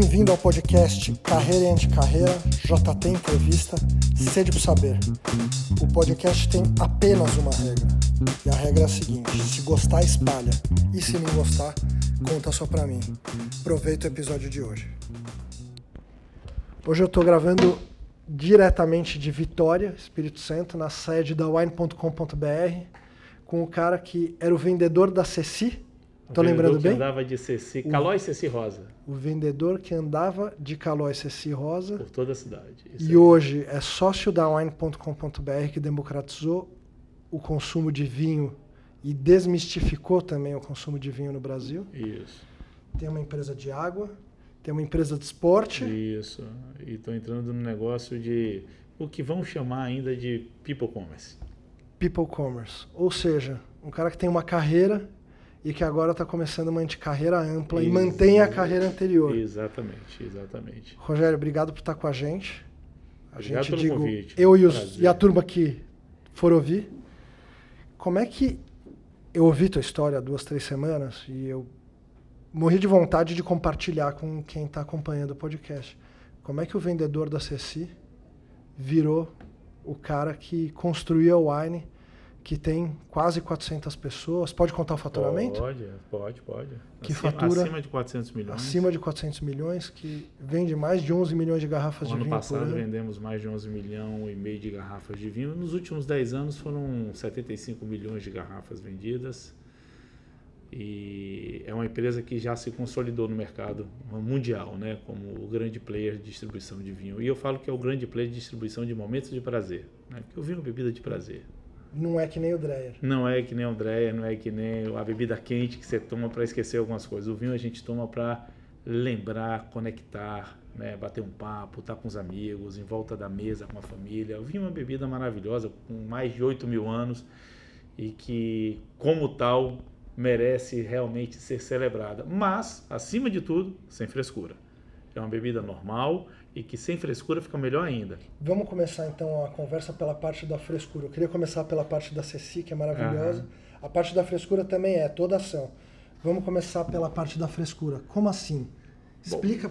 Bem-vindo ao podcast Carreira e Anticarreira, JT Entrevista, Sede pro Saber. O podcast tem apenas uma regra. E a regra é a seguinte: se gostar, espalha. E se não gostar, conta só pra mim. Aproveita o episódio de hoje. Hoje eu tô gravando diretamente de Vitória, Espírito Santo, na sede da wine.com.br, com o cara que era o vendedor da Ceci. Tô lembrando que bem? andava de Ceci, Calói Ceci Rosa, O vendedor que andava de Calói Ceci Rosa por toda a cidade. E aí. hoje é sócio da wine.com.br que democratizou o consumo de vinho e desmistificou também o consumo de vinho no Brasil. Isso, Tem uma empresa de água, tem uma empresa de esporte. isso. E estou entrando no negócio de o que vão chamar ainda de people commerce. People Commerce. Ou seja, um cara que tem uma carreira e que agora está começando uma anticarreira ampla e Isso. mantém a carreira anterior. Exatamente, exatamente. Rogério, obrigado por estar com a gente. A Obrigado gente digo, convite. eu e, os- e a turma que for ouvir. Como é que eu ouvi tua história há duas, três semanas e eu morri de vontade de compartilhar com quem está acompanhando o podcast. Como é que o vendedor da Ceci virou o cara que construía o Wine, que tem quase 400 pessoas? Pode contar o faturamento? Pode, pode, pode. Que acima, fatura- acima de 400 milhões. Acima de 400 milhões, que vende mais de 11 milhões de garrafas O de ano vinho por passado ano. vendemos mais de 11 milhões e meio de garrafas de vinho. Nos últimos 10 anos foram 75 milhões de garrafas vendidas. E é uma empresa que já se consolidou no mercado mundial, né, como o grande player de distribuição de vinho. E eu falo que é o grande player de distribuição de momentos de prazer, né, porque o vinho é bebida de prazer. Não é que nem o Dreyer. Não é que nem o Andréia, não é que nem a bebida quente que você toma para esquecer algumas coisas. O vinho a gente toma para lembrar, conectar, né, bater um papo, estar com os amigos, em volta da mesa com a família. O vinho é uma bebida maravilhosa, com mais de 8 mil anos e que, como tal, merece realmente ser celebrada. Mas, acima de tudo, sem frescura. É uma bebida normal e que sem frescura fica melhor ainda. Vamos começar então a conversa pela parte da frescura. Eu queria começar pela parte da Ceci, que é maravilhosa. A parte da frescura também é toda ação. Vamos começar pela parte da frescura. Como assim? Explica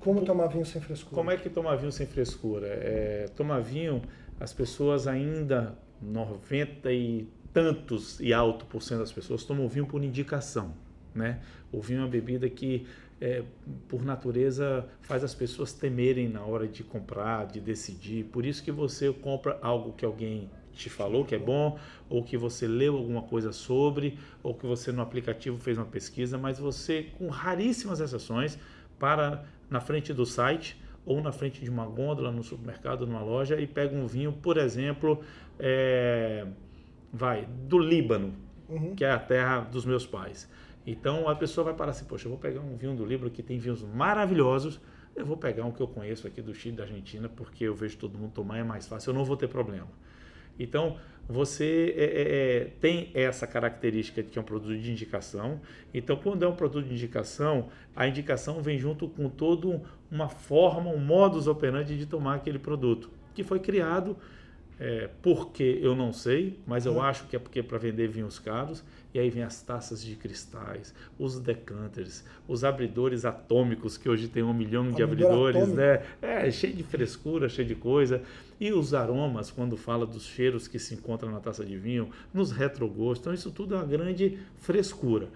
como tomar vinho sem frescura. Como é que toma vinho sem frescura? É, tomar vinho, as pessoas ainda, 90 e tantos e alto por cento das pessoas tomam vinho por indicação, né? O vinho é uma bebida que, é, por natureza, faz as pessoas temerem na hora de comprar, de decidir. Por isso que você compra algo que alguém te falou que é bom, ou que você leu alguma coisa sobre, ou que você no aplicativo fez uma pesquisa, mas você, com raríssimas exceções, para na frente do site ou na frente de uma gôndola no supermercado, numa loja e pega um vinho, por exemplo, é, vai do Líbano, Uhum. que é a terra dos meus pais. Então a pessoa vai parar assim, poxa, eu vou pegar um vinho do Líbano que tem vinhos maravilhosos, eu vou pegar um que eu conheço aqui do Chile, da Argentina, porque eu vejo todo mundo tomar, é mais fácil, eu não vou ter problema. Então, você é, é, é, tem essa característica de que é um produto de indicação. Então, quando é um produto de indicação, a indicação vem junto com toda uma forma, um modus operandi de tomar aquele produto, que foi criado é, porque eu não sei, mas eu Uhum. acho que é porque para vender vinhos caros. E aí vem as taças de cristais, os decanters, os abridores atômicos, que hoje tem um milhão de Abridor abridores, atômico? né? É, cheio de frescura, cheio de coisa. E os aromas, quando fala dos cheiros que se encontram na taça de vinho, nos retrogostos. Então, isso tudo é uma grande frescura.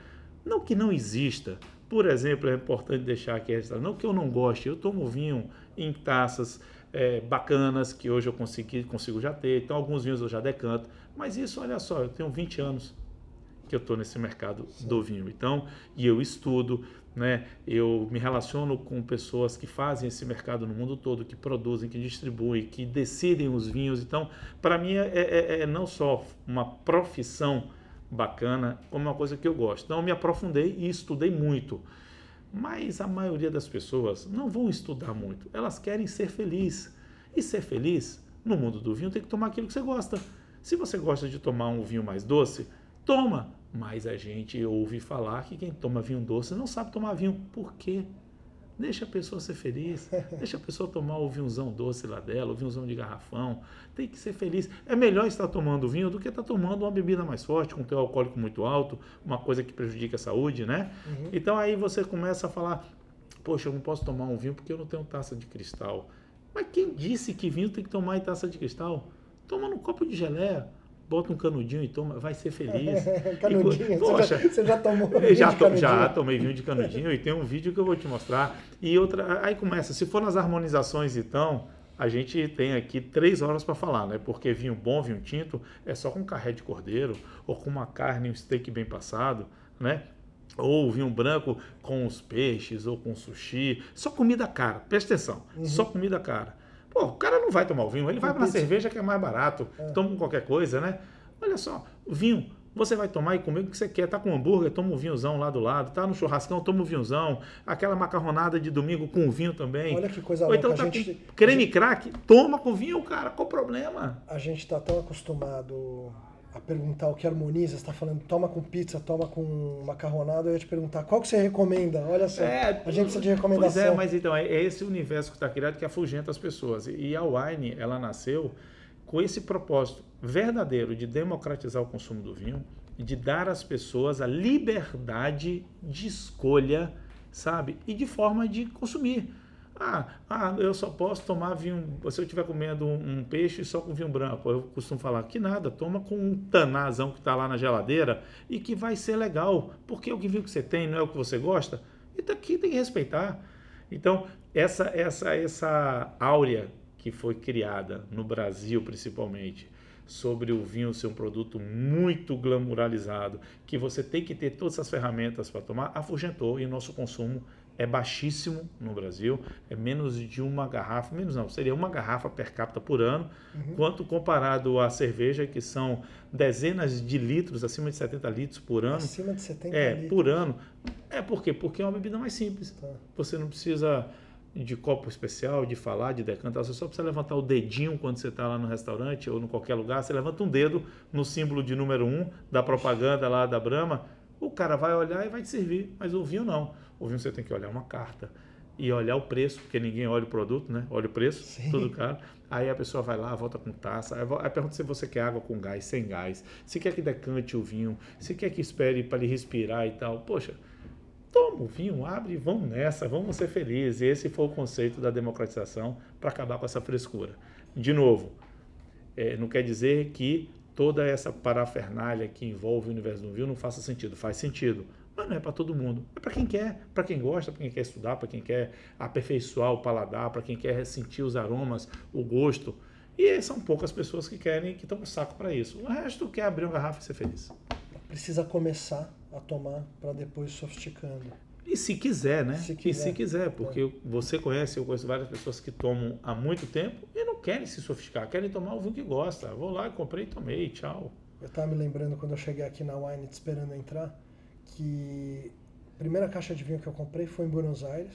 Não que não exista. Por exemplo, é importante deixar aqui registrado, não que eu não goste, eu tomo vinho em taças é, bacanas, que hoje eu consegui, consigo já ter. Então, alguns vinhos eu já decanto. Mas isso, olha só, eu tenho 20 anos que eu estou nesse mercado do vinho. Então, e eu estudo, né? Eu me relaciono com pessoas que fazem esse mercado no mundo todo, que produzem, que distribuem, que decidem os vinhos. Então, para mim é, é- é não só uma profissão bacana, como uma coisa que eu gosto. Então, eu me aprofundei e estudei muito. Mas a maioria das pessoas não vão estudar muito. Elas querem ser felizes. E ser feliz no mundo do vinho tem que tomar aquilo que você gosta. Se você gosta de tomar um vinho mais doce, toma. Mas a gente ouve falar que quem toma vinho doce não sabe tomar vinho. Por quê? Deixa a pessoa ser feliz, deixa a pessoa tomar o vinhozão doce lá dela, o vinhozão de garrafão. Tem que ser feliz. É melhor estar tomando vinho do que estar tomando uma bebida mais forte, com teu alcoólico muito alto, uma coisa que prejudica a saúde, né? Então aí você começa a falar, poxa, eu não posso tomar um vinho porque eu não tenho taça de cristal. Mas quem disse que vinho tem que tomar em taça de cristal? Toma num copo de geleia bota um canudinho e toma, vai ser feliz. canudinho? E, poxa, você, já, você já tomou vinho já, to, já tomei vinho de canudinho e tem um vídeo que eu vou te mostrar. E outra, aí começa, se for nas harmonizações então, a gente tem aqui três horas para falar, né? Porque vinho bom, vinho tinto, é só com carré de cordeiro, ou com uma carne, um steak bem passado, né? Ou vinho branco com os peixes, ou com sushi. Só comida cara, presta atenção, uhum. só comida cara. Pô, o cara não vai tomar o vinho, ele vai para cerveja que é mais barato, é. toma qualquer coisa, né? Olha só, vinho, você vai tomar e comer o que você quer. Tá com hambúrguer, toma um vinhozão lá do lado. Tá no churrascão, toma um vinhozão. Aquela macarronada de domingo com vinho também. Olha que coisa Ou então tá gente, creme gente, crack, toma com vinho, cara. Qual o problema? A gente tá tão acostumado a perguntar o que harmoniza, você está falando toma com pizza, toma com macarronada, eu ia te perguntar qual que você recomenda? Olha só, é, a gente precisa de recomendação. Pois é, mas então, é, é esse universo que está criado que afugenta as pessoas. E a Wine, ela nasceu com esse propósito verdadeiro de democratizar o consumo do vinho e de dar às pessoas a liberdade de escolha, sabe? E de forma de consumir. Ah, ah, eu só posso tomar vinho. Se eu estiver comendo um, um, peixe só com vinho branco, eu costumo falar que nada, toma com um tanazão que está lá na geladeira e que vai ser legal, porque o que vinho que você tem não é o que você gosta. E daqui tem que respeitar. Então, essa, essa, essa áurea que foi criada no Brasil, principalmente, sobre o vinho ser um produto muito glamuralizado, que você tem que ter todas as ferramentas para tomar, afugentou e o nosso consumo é baixíssimo no Brasil, é menos de uma garrafa, menos não, seria uma garrafa per capita por ano, uhum. quanto comparado à cerveja, que são dezenas de litros, acima de 70 litros por ano. Acima de 70 é, litros. por ano. É por quê? Porque é uma bebida mais simples. Tá. Você não precisa de copo especial, de falar, de decantar, você só precisa levantar o dedinho quando você está lá no restaurante ou em qualquer lugar, você levanta um dedo no símbolo de número um da propaganda lá da Brahma, o cara vai olhar e vai te servir, mas o vinho não. O vinho você tem que olhar uma carta e olhar o preço, porque ninguém olha o produto, né? Olha o preço, Sim. tudo caro. Aí a pessoa vai lá, volta com taça, aí pergunta se você quer água com gás, sem gás, se quer que decante o vinho, se quer que espere para ele respirar e tal. Poxa, toma o vinho, abre e vamos nessa, vamos ser felizes. Esse foi o conceito da democratização para acabar com essa frescura. De novo, é, não quer dizer que toda essa parafernália que envolve o universo do vinho não faça sentido. Faz sentido, mas não é para todo mundo. É para quem quer, para quem gosta, para quem quer estudar, para quem quer aperfeiçoar o paladar, para quem quer sentir os aromas, o gosto. E são poucas pessoas que querem, que estão com saco para isso. O resto quer abrir uma garrafa e ser feliz. Precisa começar a tomar para depois sofisticando. E se quiser, né? Se quiser. E se quiser, porque é. você conhece, eu conheço várias pessoas que tomam há muito tempo e não querem se sofisticar, querem tomar o vinho que gosta. Vou lá, comprei tomei, tchau. Eu estava me lembrando quando eu cheguei aqui na Wine esperando entrar, que a primeira caixa de vinho que eu comprei foi em Buenos Aires.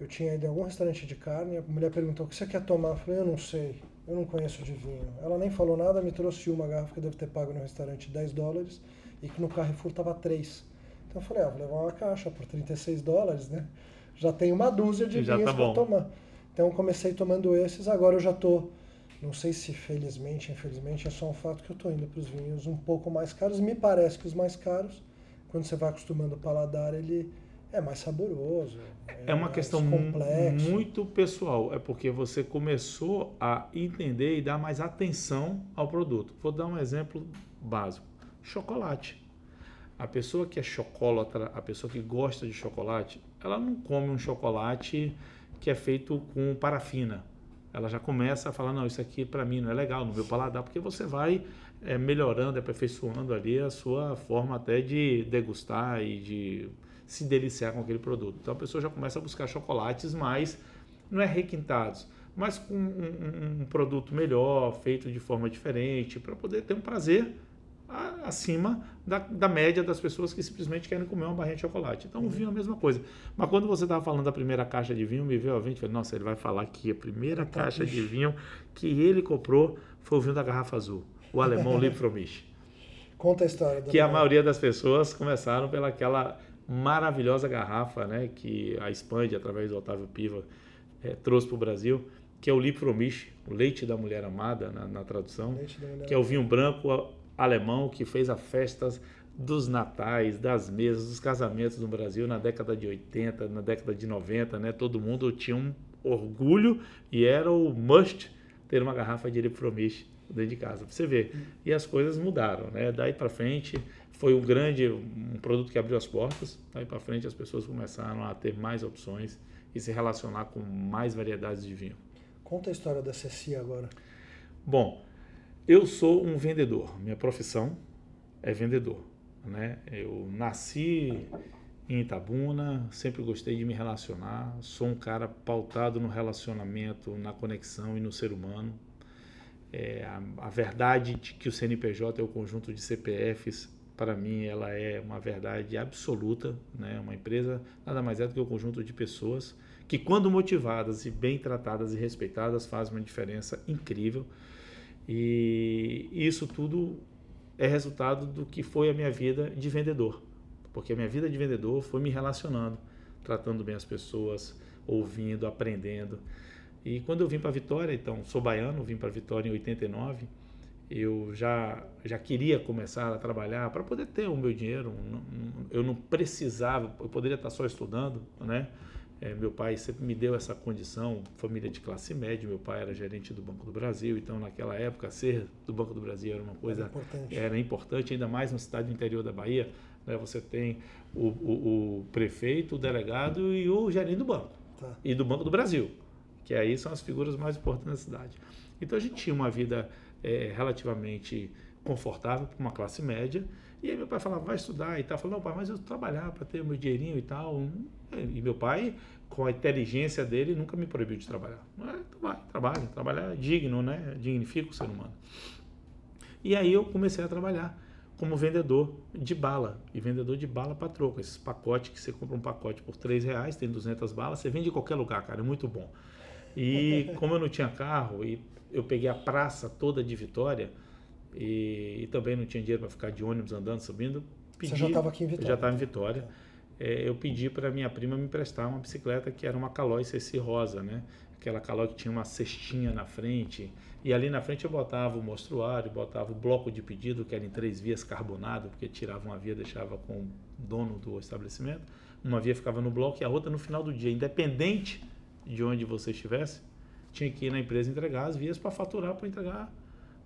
Eu tinha ido em algum restaurante de carne, a mulher perguntou o que você quer tomar. Eu falei, eu não sei, eu não conheço de vinho. Ela nem falou nada, me trouxe uma garrafa que deve ter pago no restaurante 10 dólares e que no Carrefour tava 3. Então eu falei, ah, vou levar uma caixa por 36 dólares, né? Já tem uma dúzia de já vinhos tá para tomar. Então eu comecei tomando esses, agora eu já tô, não sei se felizmente, infelizmente, é só um fato que eu tô indo para os vinhos um pouco mais caros. Me parece que os mais caros, quando você vai acostumando o paladar, ele é mais saboroso. É, é uma questão complexo. muito pessoal. É porque você começou a entender e dar mais atenção ao produto. Vou dar um exemplo básico: chocolate. A pessoa que é chocolatra, a pessoa que gosta de chocolate, ela não come um chocolate que é feito com parafina. Ela já começa a falar, não, isso aqui para mim não é legal no meu paladar, porque você vai é, melhorando, aperfeiçoando ali a sua forma até de degustar e de se deliciar com aquele produto. Então a pessoa já começa a buscar chocolates mais, não é requintados, mas com um, um, um produto melhor, feito de forma diferente, para poder ter um prazer acima da, da, média das pessoas que simplesmente querem comer uma barrinha de chocolate. Então, o vinho é a mesma coisa. Mas quando você estava falando da primeira caixa de vinho, me veio a mente, falei, nossa, ele vai falar que a primeira caixa de vinho que ele comprou foi o vinho da garrafa azul, o alemão Liebfromich. Conta a história. Que a maioria das pessoas começaram pelaquela maravilhosa garrafa, né, que a Spand, através do Otávio Piva, é, trouxe para o Brasil, que é o Liebfromich, o leite da mulher amada, na, na tradução, que é o vinho branco alemão que fez a festa dos natais, das mesas, dos casamentos no Brasil na década de 80, na década de 90, né? Todo mundo tinha um orgulho e era o must ter uma garrafa de Erythromish dentro de casa, para você ver. E as coisas mudaram, né? Daí para frente foi um grande um produto que abriu as portas. Daí para frente as pessoas começaram a ter mais opções e se relacionar com mais variedades de vinho. Conta a história da Ceci agora. Bom, eu sou um vendedor. Minha profissão é vendedor, né? Eu nasci em Itabuna, sempre gostei de me relacionar, sou um cara pautado no relacionamento, na conexão e no ser humano. É, a, a, verdade de que o CNPJ é o conjunto de CPFs, para mim, ela é uma verdade absoluta. Né? Uma empresa nada mais é do que um conjunto de pessoas que, quando motivadas e bem tratadas e respeitadas, fazem uma diferença incrível. E isso tudo é resultado do que foi a minha vida de vendedor porque a minha vida de vendedor foi me relacionando, tratando bem as pessoas, ouvindo, aprendendo. E quando eu vim para Vitória, então, sou baiano, vim para Vitória em 89, eu já, já queria começar a trabalhar para poder ter o meu dinheiro. Eu não precisava, eu poderia estar só estudando, né? É, meu pai sempre me deu essa condição, família de classe média, meu pai era gerente do Banco do Brasil, então naquela época ser do Banco do Brasil era uma coisa era importante, era importante ainda mais na cidade do interior da Bahia. Né? Você tem o, o, o, prefeito, o delegado e o gerente do banco. Tá. E do Banco do Brasil, que aí são as figuras mais importantes da cidade. Então a gente tinha uma vida é, relativamente confortável para uma classe média. E aí meu pai falava, vai estudar e tal. Eu falava, não, pai, mas eu trabalhar para ter o meu dinheirinho e tal. E meu pai, com a inteligência dele, nunca me proibiu de trabalhar. Mas, então vai, trabalha. Trabalhar é digno, né? Dignifica o ser humano. E aí eu comecei a trabalhar como vendedor de bala. E vendedor de bala para troco. Esses pacotes que você compra um pacote por 3 reais, tem 200 balas, você vende em qualquer lugar, cara, é muito bom. E como eu não tinha carro e eu peguei a praça toda de Vitória e, e também não tinha dinheiro para ficar de ônibus andando, subindo, pedi, Você já estava aqui em Vitória? Já estava em Vitória. É, eu pedi para minha prima me emprestar uma bicicleta que era uma Caloi CC rosa, né? Aquela Caloi que tinha uma cestinha na frente e ali na frente eu botava o mostruário, botava o bloco de pedido, que era em três vias carbonado, porque tirava uma via, deixava com o dono do estabelecimento. Uma via ficava no bloco e a outra no final do dia. Independente de onde você estivesse, tinha que ir na empresa entregar as vias para faturar, para entregar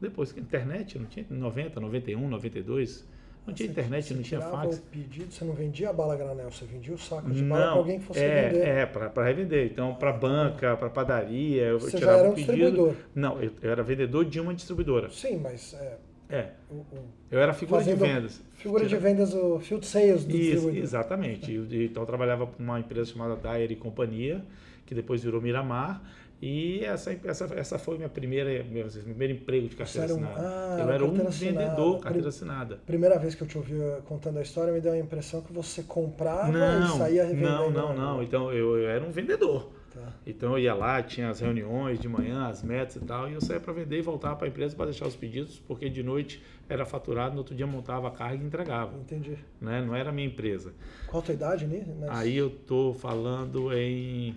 depois. Internet, não tinha 90, 91, 92 não tinha internet, não tinha fax. o pedido, você não vendia a bala granel, você vendia o saco de bala para alguém que fosse é, vender. É, para revender. Então, para banca, para padaria, eu você tirava já era um pedido. distribuidor? Não, eu, eu, era vendedor de uma distribuidora. Sim, mas... É, é. O, o, eu era figura de vendas. Figura de vendas, o field sales do Isso, distribuidor. Exatamente. então, eu trabalhava para uma empresa chamada Dyer e Companhia, que depois virou Miramar. E essa, essa, essa foi minha primeira, meu, meu primeiro emprego de carteira assinada. Ah, eu era um vendedor, carteira assinada. Primeira vez que eu te ouvi eh, contando a história, me deu a impressão que você comprava não, e saía revendendo. Não, não, não. Então eu, eu era um vendedor. Tá. Então eu ia lá, tinha as reuniões de manhã, as metas e tal, e eu saía para vender e voltava para a empresa para deixar os pedidos, porque de noite era faturado, no outro dia montava a carga e entregava. Entendi. Né? Não era a minha empresa. Qual a tua idade, né? Aí eu tô falando em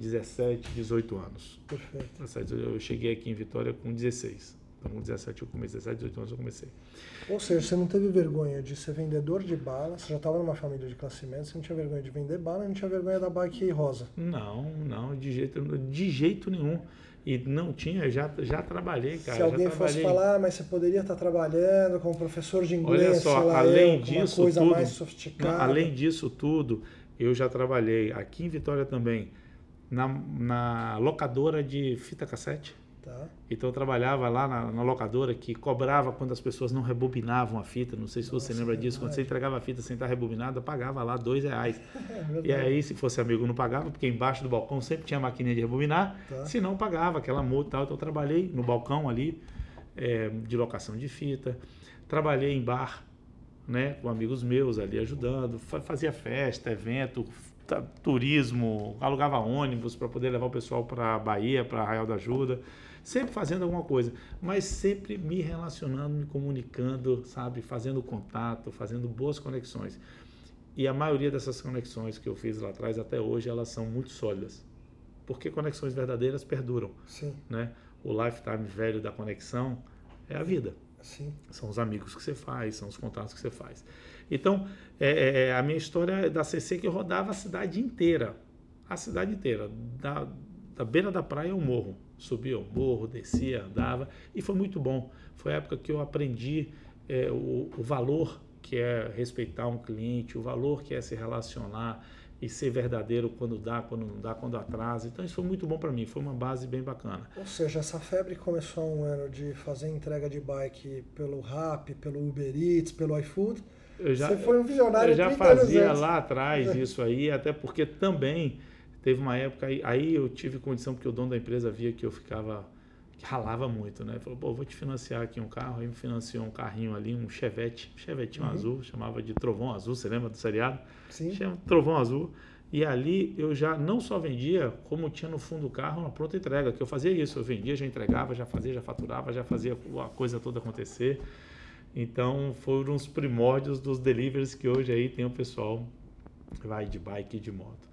17, 18 anos. Perfeito. Eu cheguei aqui em Vitória com 16. Então, com 17 eu comecei, 17, 18 anos eu comecei. Ou seja, você não teve vergonha de ser vendedor de bala, você já estava numa família de classe média, você não tinha vergonha de vender bala, não tinha vergonha da bike rosa. Não, não, de jeito, de jeito nenhum. E não tinha, já, já trabalhei, cara. Se alguém fosse falar, ah, mas você poderia estar trabalhando como professor de inglês, Olha só, lá, além eu, disso coisa tudo, mais sofisticada. Não, além disso tudo, eu já trabalhei aqui em Vitória também na, na locadora de fita cassete. Tá. Então eu trabalhava lá na, na, locadora que cobrava quando as pessoas não rebobinavam a fita. Não sei se Nossa, você lembra disso. Verdade. Quando você entregava a fita sem estar rebobinada, pagava lá dois reais. É e aí, se fosse amigo, não pagava, porque embaixo do balcão sempre tinha maquininha de rebobinar. Tá. Se não, pagava aquela multa e tal. Então eu trabalhei no balcão ali é, de locação de fita. Trabalhei em bar, né, com amigos meus ali ajudando. Fazia festa, evento, turismo, alugava ônibus para poder levar o pessoal para a Bahia, para Arraial da Ajuda, sempre fazendo alguma coisa, mas sempre me relacionando, me comunicando, sabe, fazendo contato, fazendo boas conexões. E a maioria dessas conexões que eu fiz lá atrás até hoje, elas são muito sólidas. Porque conexões verdadeiras perduram, Sim. né? O lifetime velho da conexão é a vida. Sim. São os amigos que você faz, são os contatos que você faz. Então, é, é, a minha história é da CC que rodava a cidade inteira. A cidade inteira. Da, da beira da praia ao morro. Subia o morro, descia, andava. E foi muito bom. Foi a época que eu aprendi é, o, o valor que é respeitar um cliente, o valor que é se relacionar e ser verdadeiro quando dá, quando não dá, quando atrasa. Então isso foi muito bom para mim, foi uma base bem bacana. Ou seja, essa febre começou há um ano de fazer entrega de bike pelo Rap, pelo Uber Eats, pelo iFood. Eu já, Você foi um visionário Eu já fazia lá atrás isso aí, até porque também teve uma época aí, aí eu tive condição porque o dono da empresa via que eu ficava que ralava muito, né? Falou, pô, vou te financiar aqui um carro. Aí me financiou um carrinho ali, um Chevette, Chevetinho uhum. azul, chamava de Trovão Azul, você lembra do seriado? Sim. Chama Trovão Azul. E ali eu já não só vendia, como tinha no fundo do carro uma pronta entrega, que eu fazia isso, eu vendia, já entregava, já fazia, já faturava, já fazia a coisa toda acontecer. Então foram os primórdios dos deliveries que hoje aí tem o pessoal que vai de bike e de moto.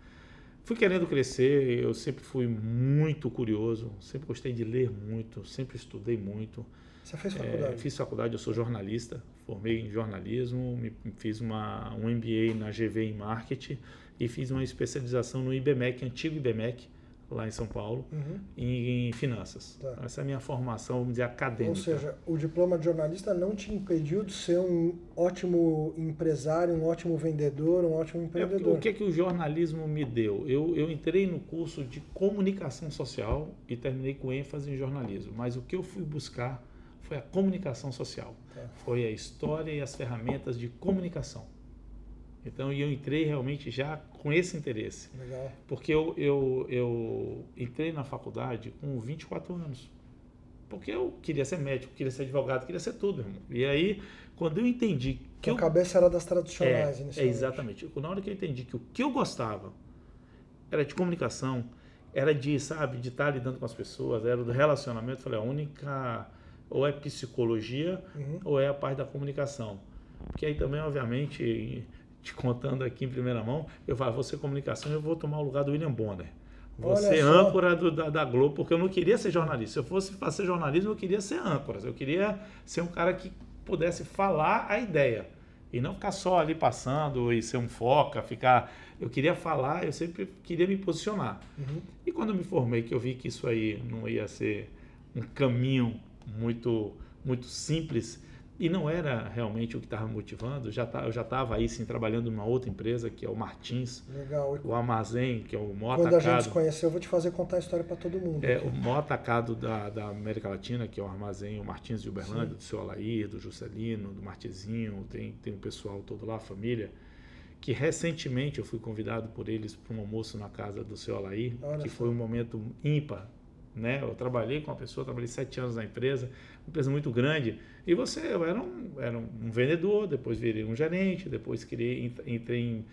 Fui querendo crescer, eu sempre fui muito curioso, sempre gostei de ler muito, sempre estudei muito. Você fez faculdade? É, fiz faculdade, eu sou jornalista, formei em jornalismo, me, fiz uma, um MBA na GV em marketing e fiz uma especialização no IBMEC, antigo IBMEC, lá em São Paulo, uhum. em, em, finanças. Tá. Essa é a minha formação, vamos dizer, acadêmica. Ou seja, o diploma de jornalista não te impediu de ser um ótimo empresário, um ótimo vendedor, um ótimo empreendedor. É, o que, é que o jornalismo me deu? Eu, eu entrei no curso de comunicação social e terminei com ênfase em jornalismo, mas o que eu fui buscar foi a comunicação social. Tá. Foi a história e as ferramentas de comunicação. Então eu entrei realmente já com esse interesse. Legal. Porque eu, eu, eu entrei na faculdade com 24 anos. Porque eu queria ser médico, queria ser advogado, queria ser tudo, irmão. E aí, quando eu entendi que. A eu, cabeça era das tradicionais, é, é, exatamente. Na hora que eu entendi que o que eu gostava era de comunicação, era de, sabe, de estar lidando com as pessoas, era do relacionamento, eu falei, a única. Ou é psicologia, uhum. ou é a parte da comunicação. Porque aí também, obviamente te contando aqui em primeira mão, eu falo, vou ser comunicação, eu vou tomar o lugar do William Bonner. Ser só. âncora do, da, da, Globo, porque eu não queria ser jornalista. Se eu fosse fazer jornalismo, eu queria ser âncora. Eu queria ser um cara que pudesse falar a ideia. E não ficar só ali passando e ser um foca, ficar. Eu queria falar, eu sempre queria me posicionar. Uhum. E quando eu me formei, que eu vi que isso aí não ia ser um caminho muito, muito simples, e não era realmente o que estava motivando. Já tá, eu já estava aí sim trabalhando numa outra empresa que é o Martins. Legal. O Armazém, que é o maior Quando atacado. Quando a gente se conheceu, eu vou te fazer contar a história para todo mundo. É aqui. o maior atacado da, da América Latina, que é o Armazém, o Martins de Uberlândia, sim. do seu Alair, do Juscelino, do Martizinho, tem, tem o pessoal todo lá, a família. Que recentemente eu fui convidado por eles para um almoço na casa do seu Alair, Olha que foi um momento ímpar né? Eu trabalhei com uma pessoa, trabalhei sete anos na empresa, uma empresa muito grande. E você, eu era um, era um vendedor, depois virei um gerente, depois criei, entrei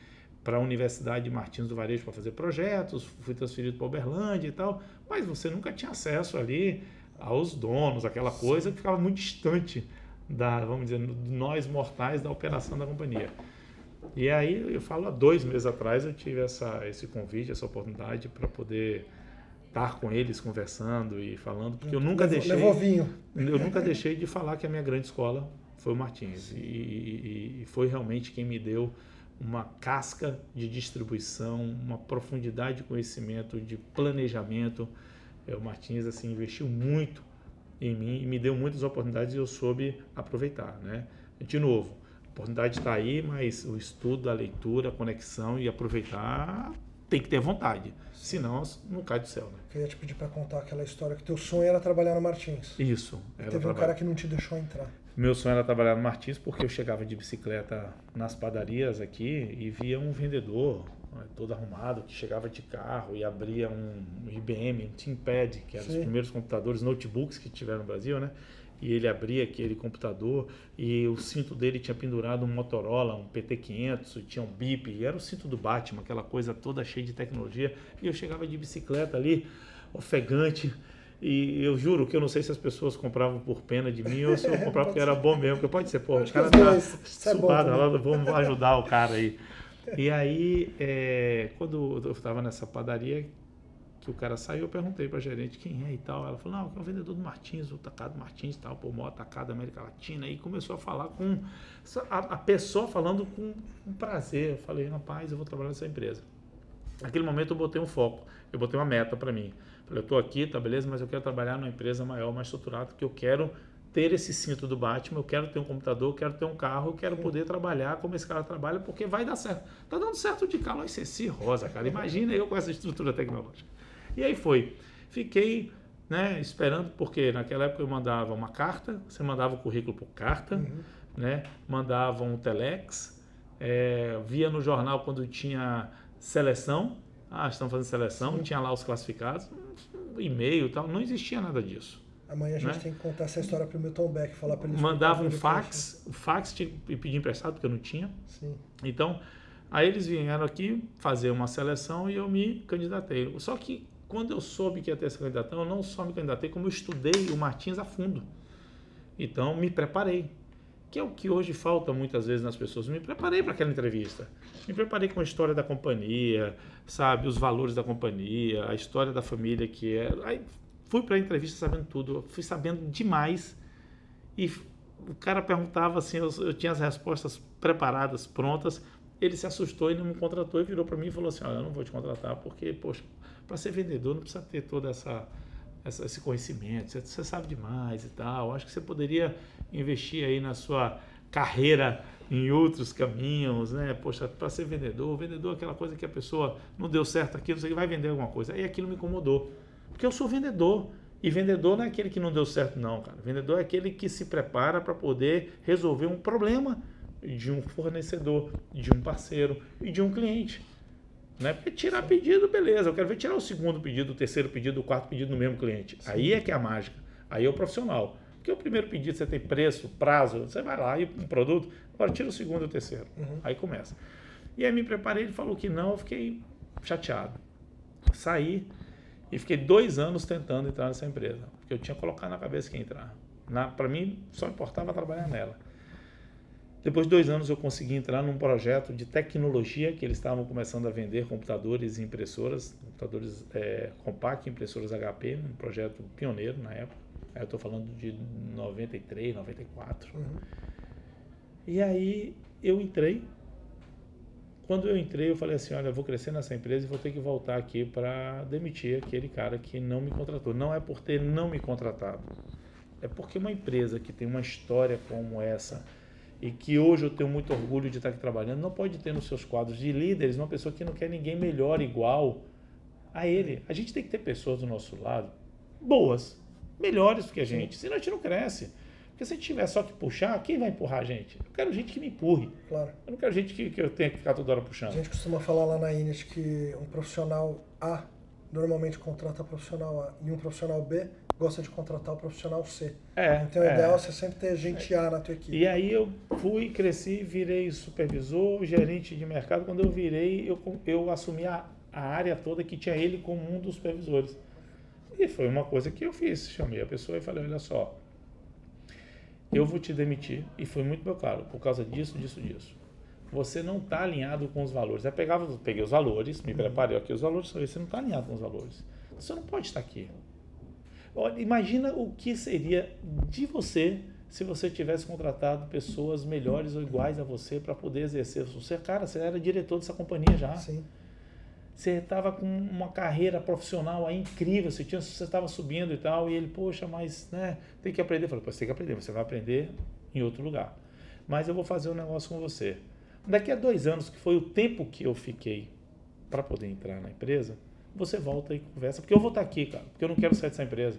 para a Universidade de Martins do Varejo para fazer projetos, fui transferido para Uberlândia e tal, mas você nunca tinha acesso ali aos donos, aquela coisa que ficava muito distante da, vamos dizer, de nós mortais da operação da companhia. E aí, eu falo, há dois meses atrás eu tive essa, esse convite, essa oportunidade para poder estar com eles conversando e falando, porque eu nunca levou, deixei. Levou vinho. Eu nunca deixei de falar que a minha grande escola foi o Martins. E, e, e, foi realmente quem me deu uma casca de distribuição, uma profundidade de conhecimento, de planejamento. É, o Martins assim, investiu muito em mim e me deu muitas oportunidades e eu soube aproveitar. Né? De novo, a oportunidade está aí, mas o estudo, a leitura, a conexão e aproveitar tem que ter vontade. Senão não cai do céu, né? Queria te pedir para contar aquela história que teu sonho era trabalhar no Martins. Isso. Teve um cara que não te deixou entrar. Meu sonho era trabalhar no Martins porque eu chegava de bicicleta nas padarias aqui e via um vendedor né, todo arrumado que chegava de carro e abria um IBM, um ThinkPad, que eram Sim. os primeiros computadores, notebooks que tiveram no Brasil, né? E ele abria aquele computador e o cinto dele tinha pendurado um Motorola, um PT500, tinha um bip, e era o cinto do Batman, aquela coisa toda cheia de tecnologia, e eu chegava de bicicleta ali, ofegante, e eu juro que eu não sei se as pessoas compravam por pena de mim ou se eu comprava porque era bom mesmo, porque pode ser, pô, o cara tá subado, é vamos ajudar o cara aí. E aí, é, quando eu estava nessa padaria, que o cara saiu, eu perguntei para a gerente quem é e tal. Ela falou, não, é o vendedor do Martins, o Tacado Martins e tal, pô, maior atacado da América Latina. E começou a falar com a, a pessoa falando com, prazer. Eu falei, rapaz, eu vou trabalhar nessa empresa. Naquele momento eu botei um foco, eu botei uma meta para mim. Falei, eu estou aqui, tá beleza, mas eu quero trabalhar numa empresa maior, mais estruturada, porque eu quero ter esse cinto do Batman, eu quero ter um computador, eu quero ter um carro, eu quero poder trabalhar como esse cara trabalha, porque vai dar certo. Tá dando certo de Calói Ceci Rosa, cara. Imagina eu com essa estrutura tecnológica. E aí foi. Fiquei né, esperando, porque naquela época eu mandava uma carta, você mandava o currículo por carta, uhum. né, mandava um telex, é, via no jornal quando tinha seleção, ah, estão fazendo seleção, Sim. tinha lá os classificados, e-mail e tal, não existia nada disso. Amanhã a gente né? tem que contar essa história para o Milton Beck, falar para ele. Mandava um fax, o fax tinha que pedir emprestado, porque eu não tinha. Sim. Então, aí eles vieram aqui fazer uma seleção e eu me candidatei. Só que quando eu soube que ia ter essa candidatura, eu não só me candidatei, como eu estudei o Martins a fundo. Então, me preparei que é o que hoje falta muitas vezes nas pessoas. Me preparei para aquela entrevista. Me preparei com a história da companhia, sabe, os valores da companhia, a história da família que é. Aí fui para a entrevista sabendo tudo, fui sabendo demais e o cara perguntava assim, eu, eu, tinha as respostas preparadas, prontas. Ele se assustou e não me contratou e virou para mim e falou assim: Olha, eu não vou te contratar porque, poxa, para ser vendedor não precisa ter toda essa essa, esse conhecimento, você, você, sabe demais e tal. Acho que você poderia investir aí na sua carreira em outros caminhos, né? Poxa, para ser vendedor, vendedor é aquela coisa que a pessoa não deu certo aqui, não sei vai vender alguma coisa. Aí aquilo me incomodou, porque eu sou vendedor. E vendedor não é aquele que não deu certo, não, cara. Vendedor é aquele que se prepara para poder resolver um problema de um fornecedor, de um parceiro e de um cliente. Né? Porque tirar pedido, beleza. Eu quero ver tirar o segundo pedido, o terceiro pedido, o quarto pedido no mesmo cliente. Sim. Aí é que é a mágica. Aí é o profissional. Porque o primeiro pedido você tem preço, prazo, você vai lá e um produto, agora tira o segundo e o terceiro. Uhum. Aí começa. E aí me preparei, ele falou que não, eu fiquei chateado. Saí e fiquei dois anos tentando entrar nessa empresa. Porque eu tinha colocado na cabeça que ia entrar. Para mim, só importava trabalhar nela. Depois de dois anos eu consegui entrar num projeto de tecnologia que eles estavam começando a vender computadores e impressoras, computadores é, compact, impressoras HP, um projeto pioneiro na época. Aí eu estou falando de 93, 94. Uhum. E aí eu entrei. Quando eu entrei, eu falei assim: olha, eu vou crescer nessa empresa e vou ter que voltar aqui para demitir aquele cara que não me contratou. Não é por ter não me contratado, é porque uma empresa que tem uma história como essa e que hoje eu tenho muito orgulho de estar aqui trabalhando, não pode ter nos seus quadros de líderes uma pessoa que não quer ninguém melhor, igual a ele. A gente tem que ter pessoas do nosso lado boas, melhores do que a gente, senão a gente não cresce. Porque se a gente tiver só que puxar, quem vai empurrar a gente? Eu quero gente que me empurre. Claro. Eu não quero gente que, que eu tenha que ficar toda hora puxando. A gente costuma falar lá na Init que um profissional A normalmente contrata profissional A e um profissional B gosta de contratar o profissional C. É, então o é. ideal é você sempre ter gente A na tua equipe. E aí eu fui, cresci, virei supervisor, gerente de mercado. Quando eu virei, eu, eu assumi a, a área toda que tinha ele como um dos supervisores. E foi uma coisa que eu fiz. Chamei a pessoa e falei, olha só, eu vou te demitir. E foi muito meu claro, por causa disso, disso, disso. Você não está alinhado com os valores. Aí pegava, peguei os valores, me preparei aqui os valores, você não está alinhado com os valores. Você não pode estar aqui. Olha, imagina o que seria de você se você tivesse contratado pessoas melhores ou iguais a você para poder exercer. Você, cara, você era diretor dessa companhia já. Sim. Você estava com uma carreira profissional aí incrível, você tinha, você estava subindo e tal, e ele, poxa, mas né, tem que aprender. Eu falei, você tem que aprender, você vai aprender em outro lugar. Mas eu vou fazer um negócio com você. Daqui a dois anos, que foi o tempo que eu fiquei para poder entrar na empresa, você volta e conversa, porque eu vou estar aqui, cara, porque eu não quero sair dessa empresa.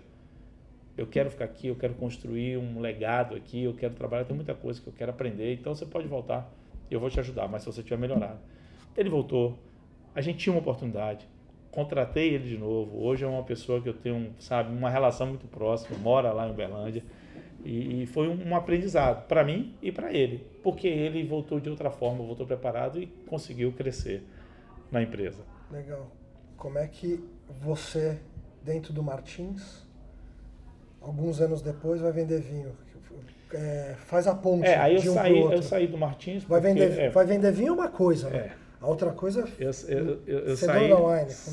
Eu quero ficar aqui, eu quero construir um legado aqui, eu quero trabalhar, tem muita coisa que eu quero aprender, então você pode voltar, eu vou te ajudar, mas se você tiver melhorado. Ele voltou, a gente tinha uma oportunidade, contratei ele de novo, hoje é uma pessoa que eu tenho, sabe, uma relação muito próxima, mora lá em Uberlândia, e, e foi um, um aprendizado para mim e para ele, porque ele voltou de outra forma, voltou preparado e conseguiu crescer na empresa. Legal como é que você, dentro do Martins, alguns anos depois, vai vender vinho? É, faz a ponte. É, aí eu, um saí, eu saí do Martins. Vai, vender, é, vai vender vinho é uma coisa, né? É. A outra coisa eu, eu, eu, eu saí,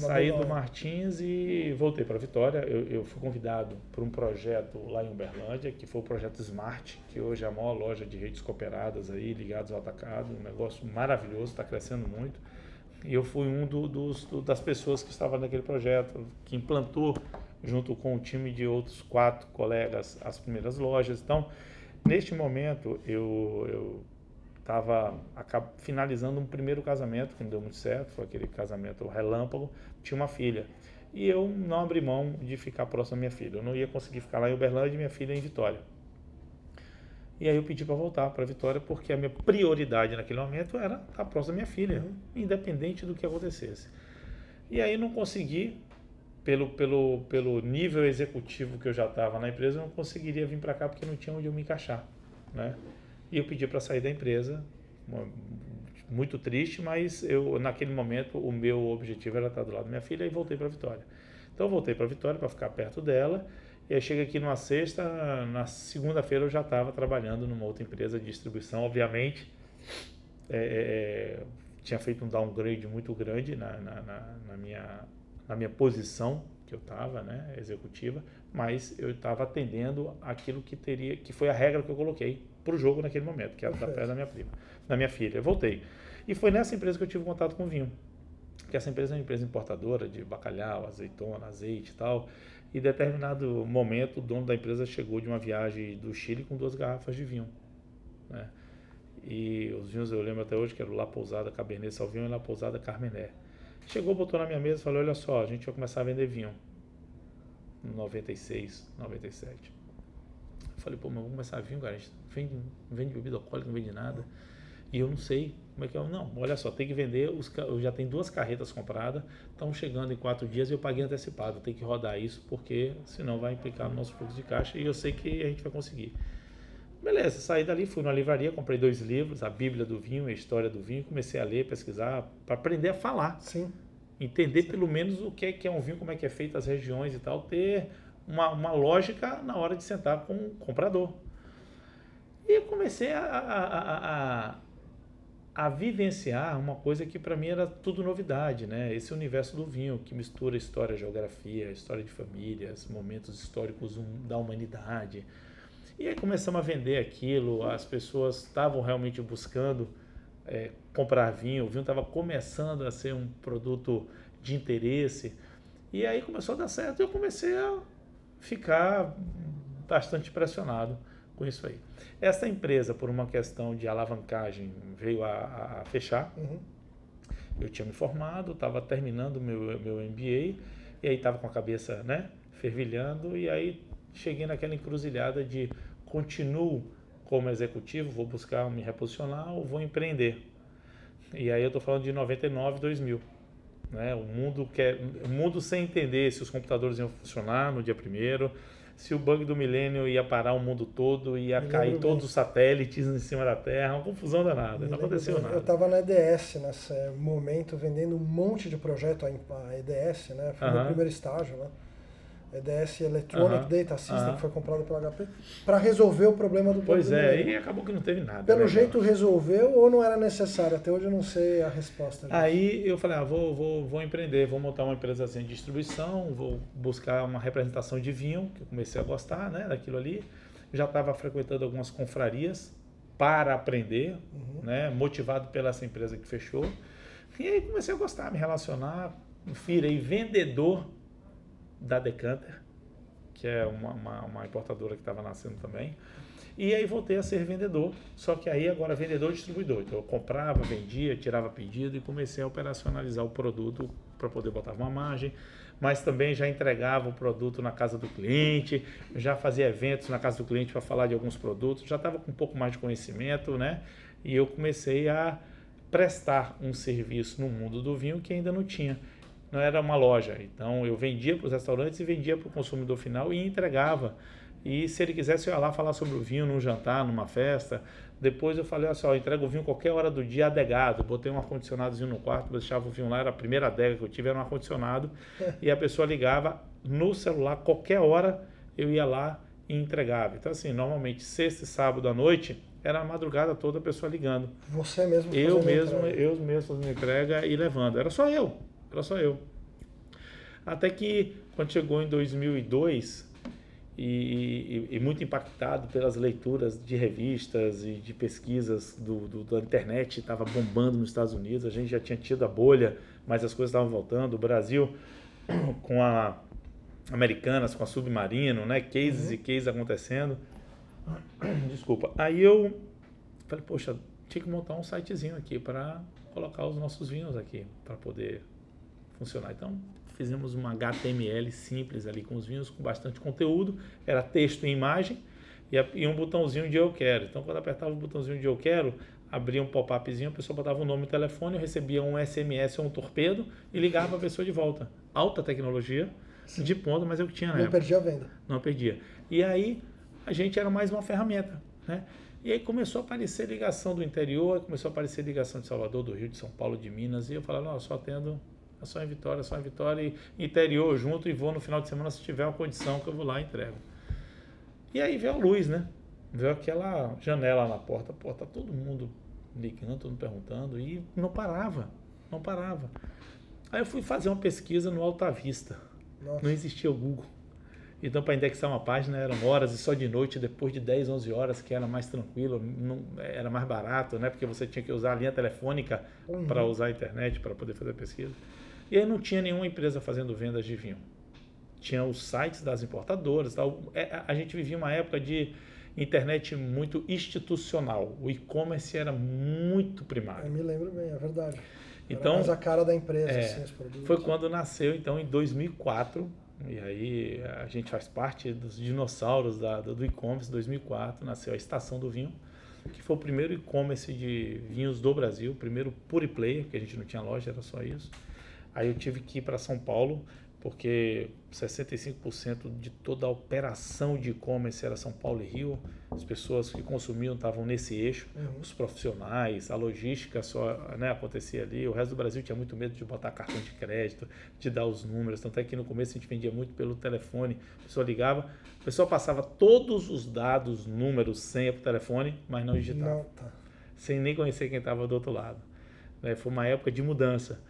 saí do. Martins e voltei para Vitória. Eu, eu fui convidado por um projeto lá em Uberlândia, que foi o projeto Smart, que hoje é a maior loja de redes cooperadas aí, ligados ao atacado. Um negócio maravilhoso, está crescendo muito. E eu fui um do- dos, do- das pessoas que estava naquele projeto, que implantou, junto com um time de outros quatro colegas, as primeiras lojas. Então, neste momento, eu estava finalizando um primeiro casamento que não deu muito certo, foi aquele casamento relâmpago, tinha uma filha. E eu não abri mão de ficar próximo da minha filha. Eu não ia conseguir ficar lá em Uberlândia e minha filha em Vitória. E aí eu pedi para voltar para Vitória porque a minha prioridade naquele momento era estar próximo da minha filha, independente do que acontecesse. E aí não consegui, pelo, pelo, pelo nível executivo que eu já estava na empresa, eu não conseguiria vir para cá porque não tinha onde eu me encaixar, né? E eu pedi para sair da empresa, uma- muito triste, mas eu naquele momento o meu objetivo era estar do lado da minha filha e voltei para Vitória. Então voltei para Vitória para ficar perto dela. E aí chega aqui numa sexta, na segunda-feira eu já estava trabalhando numa outra empresa de distribuição, obviamente. é, é, é, tinha feito um downgrade muito grande na, na, na- na minha, na minha posição que eu estava, né, executiva, mas eu estava atendendo aquilo que teria, que foi a regra que eu coloquei para o jogo naquele momento, que era da pé da minha prima, da minha filha. Eu voltei. E foi nessa empresa que eu tive contato com o vinho. Porque essa empresa é uma empresa importadora de bacalhau, azeitona, azeite e tal. E em determinado momento, o dono da empresa chegou de uma viagem do Chile com duas garrafas de vinho. Né? E os vinhos eu lembro até hoje que era o La Pousada Cabernet Sauvignon e La Pousada Carmené. Chegou, botou na minha mesa e falou: Olha só, a gente vai começar a vender vinho. Em 96, 97. Eu falei: Pô, mas vamos começar a vinho, cara. A gente vende, não vende bebida alcoólica, não vende nada. E eu não sei como é que é. Não, olha só, tem que vender. Os, eu já tenho duas carretas compradas, estão chegando em quatro dias e eu paguei antecipado. Tem que rodar isso porque senão vai implicar no nosso fluxo de caixa e eu sei que a gente vai conseguir. Beleza, saí dali, fui na livraria, comprei dois livros, a Bíblia do Vinho, a História do Vinho, comecei a ler, pesquisar, para aprender a falar Sim. entender pelo menos o que é, que é um vinho, como é que é feito as regiões e tal, ter uma, uma lógica na hora de sentar com o comprador. E eu comecei a, a, a, a, vivenciar uma coisa que para mim era tudo novidade, né? Esse universo do vinho que mistura história, geografia, história de famílias, momentos históricos da humanidade. E aí começamos a vender aquilo, as pessoas estavam realmente buscando é, comprar vinho, o vinho estava começando a ser um produto de interesse. E aí começou a dar certo e eu comecei a ficar bastante pressionado com isso aí. Essa empresa, por uma questão de alavancagem, veio a, a fechar. Uhum. Eu tinha me formado, estava terminando meu meu MBA e aí estava com a cabeça, né, fervilhando e aí cheguei naquela encruzilhada de continuo como executivo, vou buscar me reposicionar ou vou empreender. E aí eu estou falando de 99, 2000. Né? O mundo quer, o mundo sem entender se os computadores iam funcionar no dia primeiro, se o bug do milênio ia parar o mundo todo, ia Me cair todos bem. os satélites em cima da Terra, uma confusão danada, Me não aconteceu bem, nada. Eu estava na EDS nesse momento, vendendo um monte de projeto, a a EDS, né? Foi o meu Aham. primeiro estágio, né? EDS Electronic Aham. Data System, Aham. que foi comprado pela HP, para resolver o problema do Pois é, e acabou que não teve nada. Pelo né, jeito cara? resolveu ou não era necessário? Até hoje eu não sei a resposta. Aí eu falei, ah, vou, vou, vou empreender, vou montar uma empresa assim, de distribuição, vou buscar uma representação de vinho, que eu comecei a gostar né, daquilo ali. Já estava frequentando algumas confrarias para aprender, Uhum. né, motivado pela essa empresa que fechou. E aí comecei a gostar, me relacionar, virei vendedor da Decanter, que é uma, uma, uma importadora que estava nascendo também. E aí voltei a ser vendedor, só que aí agora vendedor distribuidor. Então eu comprava, vendia, tirava pedido e comecei a operacionalizar o produto para poder botar uma margem, mas também já entregava o produto na casa do cliente, já fazia eventos na casa do cliente para falar de alguns produtos, já estava com um pouco mais de conhecimento, né? E eu comecei a prestar um serviço no mundo do vinho que ainda não tinha. Não era uma loja. Então eu vendia para os restaurantes e vendia para o consumidor final e entregava. E se ele quisesse, eu ia lá falar sobre o vinho num jantar, numa festa. Depois eu falei, olha só, eu entrego o vinho qualquer hora do dia adegado. Botei um ar-condicionadozinho no quarto, deixava o vinho lá, era a primeira adega que eu tive, era um ar-condicionado. e a pessoa ligava no celular, qualquer hora eu ia lá e entregava. Então assim, normalmente sexta e sábado à noite, era a madrugada toda a pessoa ligando. Você mesmo Eu mesmo, entrega. eu mesmo fazendo entrega e levando. Era só eu, era só eu. Até que quando chegou em 2002 e, e- e muito impactado pelas leituras de revistas e de pesquisas do, do- da internet, estava bombando nos Estados Unidos, a gente já tinha tido a bolha, mas as coisas estavam voltando. O Brasil com a Americanas, com a Submarino, né? Cases e cases acontecendo. Desculpa. Aí eu falei, poxa, tinha que montar um sitezinho aqui para colocar os nossos vinhos aqui, para poder funcionar. Então, fizemos uma HTML simples ali com os vinhos, com bastante conteúdo. Era texto e imagem e, um botãozinho de eu quero. Então, quando apertava o botãozinho de eu quero, abria um pop-upzinho, a pessoa botava o nome e o telefone, eu recebia um SMS ou um torpedo e ligava para a pessoa de volta. Alta tecnologia, de ponta, mas eu tinha na Não época perdi a venda. não perdia. E aí a gente era mais uma ferramenta, né? E aí começou a aparecer ligação do interior, começou a aparecer ligação de Salvador, do Rio, de São Paulo, de Minas, e eu falava, não, eu só atendo é só em Vitória, só em Vitória, e interior junto, e vou no final de semana se tiver uma condição que eu vou lá e entrego. E aí veio a luz, né? Veio aquela janela na porta, pô, tá todo mundo ligando, todo mundo perguntando, e não parava, não parava. Aí eu fui fazer uma pesquisa no Alta Vista, Nossa. não existia o Google. Então, para indexar uma página eram horas e só de noite, depois de 10, 11 horas, que era mais tranquilo, não, era mais barato, né? Porque você tinha que usar a linha telefônica Uhum. para usar a internet, para poder fazer pesquisa. E aí não tinha nenhuma empresa fazendo vendas de vinho. Tinha os sites das importadoras. Tal. É, a- gente vivia uma época de internet muito institucional. O e-commerce era muito Eu primário. me lembro bem, é verdade. Então, Era mais a cara da empresa, é, assim, os produtos. Foi quando nasceu, então, em 2004, e aí a gente faz parte dos dinossauros da, do e-commerce, 2004, nasceu a Estação do Vinho, que foi o primeiro e-commerce de vinhos do Brasil, o primeiro pure player, porque a gente não tinha loja, era só isso. Aí eu tive que ir para São Paulo, porque 65% de toda a operação de e-commerce era São Paulo e Rio. As pessoas que consumiam estavam nesse eixo, Uhum. os profissionais, a logística só né, acontecia ali. O resto do Brasil tinha muito medo de botar cartão de crédito, de dar os números. Tanto é que no começo a gente vendia muito pelo telefone. A pessoa ligava, a pessoa passava todos os dados, números, senha para o telefone, mas não digitava Não, tá. sem nem conhecer quem estava do outro lado. Né? Foi uma época de mudança.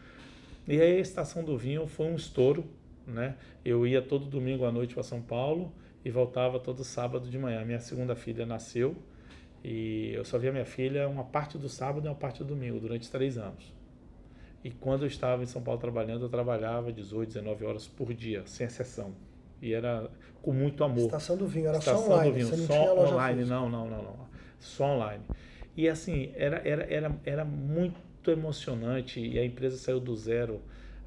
E aí a Estação do Vinho foi um estouro. Né? Eu ia todo domingo à noite para São Paulo e voltava todo sábado de manhã. Minha segunda filha nasceu e eu só via minha filha uma parte do sábado e uma parte do domingo durante três anos. E quando eu estava em São Paulo trabalhando, eu trabalhava 18, 19 horas por dia, sem exceção. E era com muito amor. Estação do vinho, era Estação só online. do vinho, você não só tinha online, física. não, não, não, não. Só online. E assim, era, era, era, era muito emocionante e a empresa saiu do zero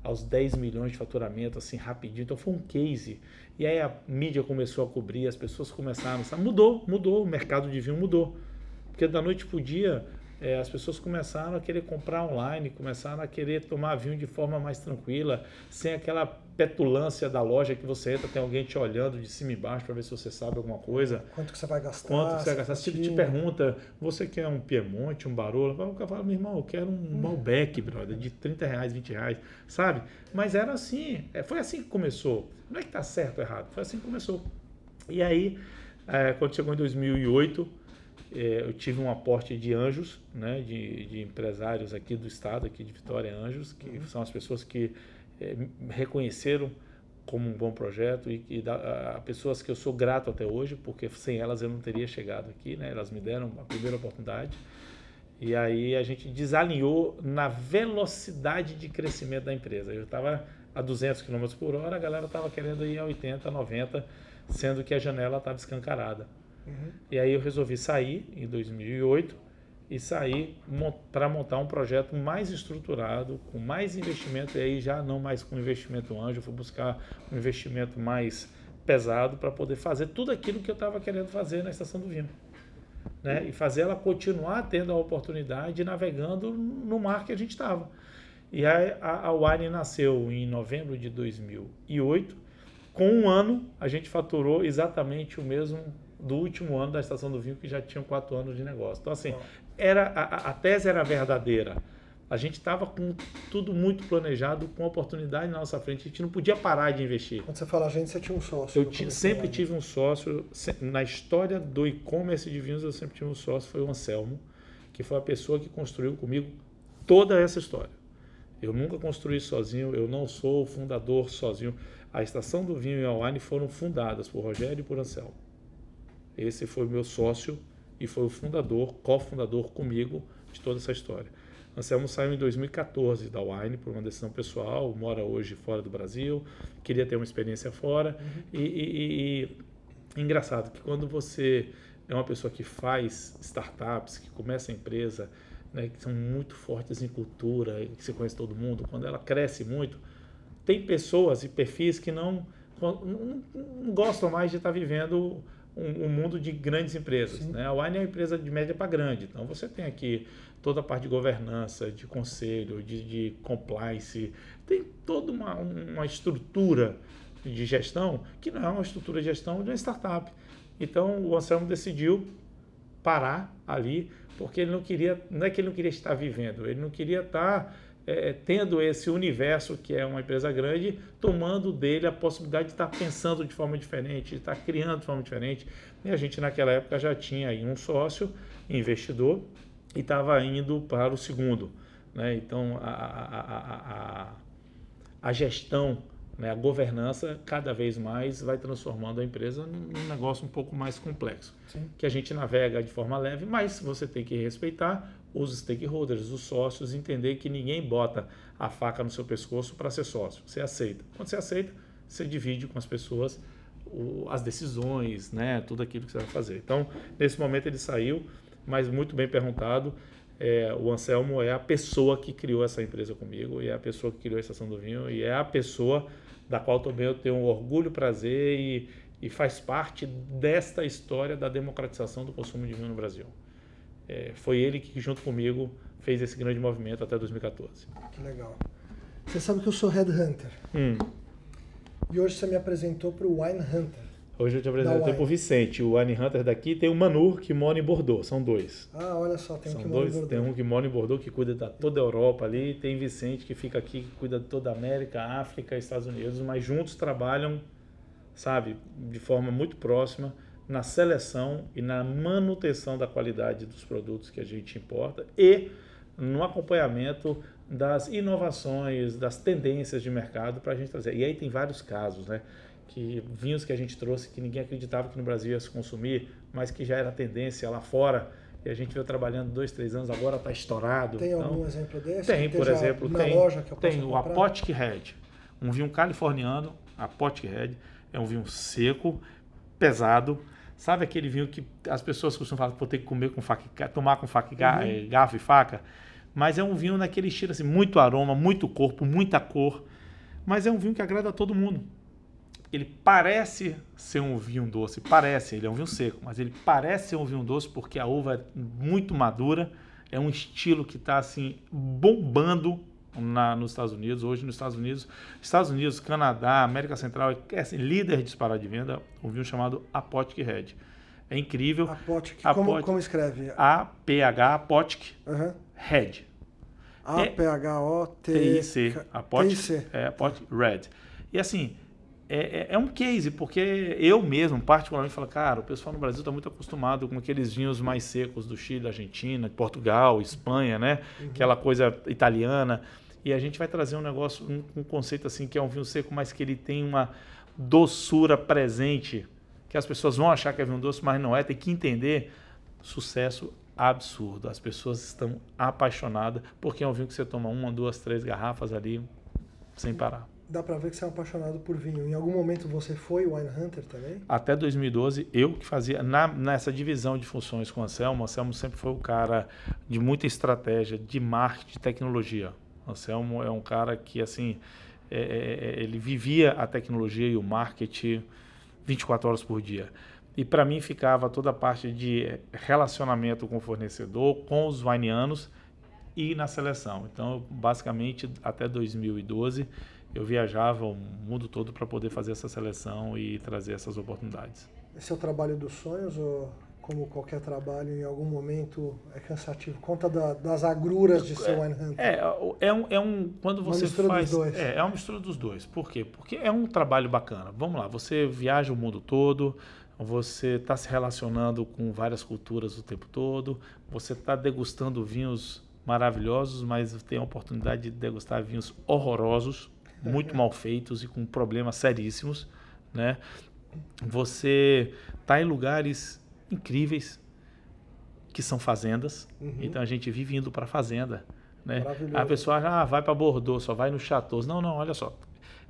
aos 10 milhões de faturamento, assim, rapidinho. Então foi um case. E aí a mídia começou a cobrir, as pessoas começaram, sabe? mudou, mudou, o mercado de vinho mudou. Porque da noite para o dia, eh, as pessoas começaram a querer comprar online, começaram a querer tomar vinho de forma mais tranquila, sem aquela petulância da loja que você entra, tem alguém te olhando de cima e baixo para ver se você sabe alguma coisa. Quanto que você vai gastar? Quanto que você vai gastar? Se te certinho. pergunta, você quer um Piemonte, um Barolo? O cara fala, meu irmão, eu quero um Malbec, brother, de 30 reais, 20 reais, sabe? Mas era assim, é, foi assim que começou. Não é que tá certo ou errado, foi assim que começou. E aí, é, quando chegou em 2008, é, eu tive um aporte de anjos, né, de, de empresários aqui do estado, aqui de Vitória Anjos, que são as pessoas que é, me reconheceram como um bom projeto e, e da, a pessoas que eu sou grato até hoje, porque sem elas eu não teria chegado aqui, né? Elas me deram a primeira oportunidade. E aí a gente desalinhou na velocidade de crescimento da empresa. Eu estava a 200 km por hora, a galera estava querendo ir a 80, 90, sendo que a janela estava escancarada. Uhum. E aí eu resolvi sair em 2008 e sair para montar um projeto mais estruturado, com mais investimento, e aí já não mais com investimento anjo, fui buscar um investimento mais pesado para poder fazer tudo aquilo que eu estava querendo fazer na Estação do Vinho. Né? E fazer ela continuar tendo a oportunidade navegando no mar que a gente estava. E a, a, a Wine nasceu em novembro de 2008. Com um ano, a gente faturou exatamente o mesmo do último ano da Estação do Vinho, que já tinha quatro anos de negócio. Então, assim, era, a, a tese era verdadeira, A gente estava com tudo muito planejado, com oportunidade na nossa frente. A gente não podia parar de investir. Quando você fala a gente, você tinha um sócio. Eu sempre tive um sócio. Na história do e-commerce de vinhos, eu sempre tive um sócio. Foi o Anselmo, que foi a pessoa que construiu comigo toda essa história. Eu nunca construí sozinho, eu não sou o fundador sozinho. A Estação do Vinho e a Wine foram fundadas por Rogério e por Anselmo. Esse foi o meu sócio e foi o fundador, cofundador comigo de toda essa história. Anselmo saiu em 2014 da Wine por uma decisão pessoal, mora hoje fora do Brasil, queria ter uma experiência fora. Uhum. E, e, e, engraçado que quando você é uma pessoa que faz startups, que começa a empresa, né, que são muito fortes em cultura, que você conhece todo mundo, quando ela cresce muito, tem pessoas e perfis que não, não, não gostam mais de estar vivendo um, um, mundo de grandes empresas. Né? A Wine é uma empresa de média para grande, então você tem aqui toda a parte de governança, de conselho, de, de compliance, tem toda uma, uma estrutura de gestão que não é uma estrutura de gestão de uma startup. Então o Anselmo decidiu parar ali, porque ele não queria, não é que ele não queria estar vivendo, ele não queria estar é, tendo esse universo que é uma empresa grande, tomando dele a possibilidade de estar pensando de forma diferente, de estar criando de forma diferente. E a gente naquela época já tinha aí um sócio, investidor, e estava indo para o segundo. Né? Então, a, a, a, a gestão, né? a governança, cada vez mais vai transformando a empresa num negócio um pouco mais complexo. Sim. Que a gente navega de forma leve, mas você tem que respeitar os stakeholders, os sócios, entender que ninguém bota a faca no seu pescoço para ser sócio. Você aceita. Quando você aceita, você divide com as pessoas as decisões, né, tudo aquilo que você vai fazer. Então, nesse momento ele saiu, mas muito bem perguntado. É, o Anselmo é a pessoa que criou essa empresa comigo e é a pessoa que criou a Estação do Vinho e é a pessoa da qual também eu tenho um orgulho, prazer e, e faz parte desta história da democratização do consumo de vinho no Brasil. É, foi ele que, junto comigo, fez esse grande movimento até 2014. Que legal. Você sabe que eu sou Headhunter. Hum. E hoje você me apresentou para o Wine Hunter. Hoje eu te apresentei para o Vicente, o Wine Hunter daqui. Tem o Manu, que mora em Bordeaux, são dois. Ah, olha só, tem são um que dois, mora em Bordeaux. Tem um que mora em Bordeaux, que cuida de toda a Europa ali. Tem Vicente, que fica aqui, que cuida de toda a América, África, Estados Unidos. Mas juntos trabalham, sabe, de forma muito próxima na seleção e na manutenção da qualidade dos produtos que a gente importa e no acompanhamento das inovações, das tendências de mercado para a gente trazer. E aí tem vários casos, né? Que vinhos que a gente trouxe que ninguém acreditava que no Brasil ia se consumir, mas que já era tendência lá fora e a gente veio trabalhando dois, três anos, agora está estourado. Tem então, algum exemplo desse? Tem, por exemplo, tem, loja que eu tem o Apotic Red, um vinho californiano, Apotic Red, é um vinho seco, pesado, sabe aquele vinho que as pessoas costumam falar que ter que comer com faca, tomar com faca, uhum. Eh, garfo e faca, mas é um vinho naquele estilo assim, muito aroma, muito corpo, muita cor, mas é um vinho que agrada a todo mundo ele parece ser um vinho doce, parece, ele é um vinho seco, mas ele parece ser um vinho doce porque a uva é muito madura, é um estilo que está assim bombando na, nos Estados Unidos. Hoje nos Estados Unidos, Estados Unidos, Canadá, América Central, é assim, líder disparado de venda, um vinho chamado Apotic Red. É incrível. Apotic, como, como escreve? A-P-H, Apotic uhum. Red. A-P-H-O-T-I-C. Apotic, é, Apotic Red. E assim, é, é, é, um case, porque eu mesmo, particularmente, falo, cara, o pessoal no Brasil está muito acostumado com aqueles vinhos mais secos do Chile, Argentina, Portugal, Espanha, né? Uhum. Aquela coisa italiana. E a gente vai trazer um negócio, um, um, conceito assim, que é um vinho seco, mas que ele tem uma doçura presente, que as pessoas vão achar que é vinho doce, mas não é. Tem que entender. Sucesso absurdo. As pessoas estão apaixonadas, porque é um vinho que você toma uma, duas, três garrafas ali, sem parar dá pra ver que você é apaixonado por vinho. Em algum momento você foi wine hunter também? Até 2012, eu que fazia, na, nessa divisão de funções com o Anselmo, o Anselmo sempre foi o cara de muita estratégia, de marketing, de tecnologia. O Anselmo é um cara que, assim, é, é, é ele vivia a tecnologia e o marketing 24 horas por dia. E para mim ficava toda a parte de relacionamento com o fornecedor, com os wineanos e na seleção. Então, basicamente, até 2012 eu viajava o mundo todo para poder fazer essa seleção e trazer essas oportunidades. Esse é o trabalho dos sonhos ou como qualquer trabalho, em algum momento é cansativo. Conta da, das agruras de ser wine hunter. É, é um, é um quando Uma você mistura dos faz, dois. é, é uma mistura dos dois. Por quê? Porque é um trabalho bacana. Vamos lá, você viaja o mundo todo, você está se relacionando com várias culturas o tempo todo, você está degustando vinhos maravilhosos, mas tem a oportunidade de degustar vinhos horrorosos, muito mal feitos e com problemas seríssimos, né? Você está em lugares incríveis que são fazendas, Uhum. então a gente vive indo para fazenda, né? A pessoa ah, vai para Bordeaux, só vai nos chateaus. Não, não, olha só.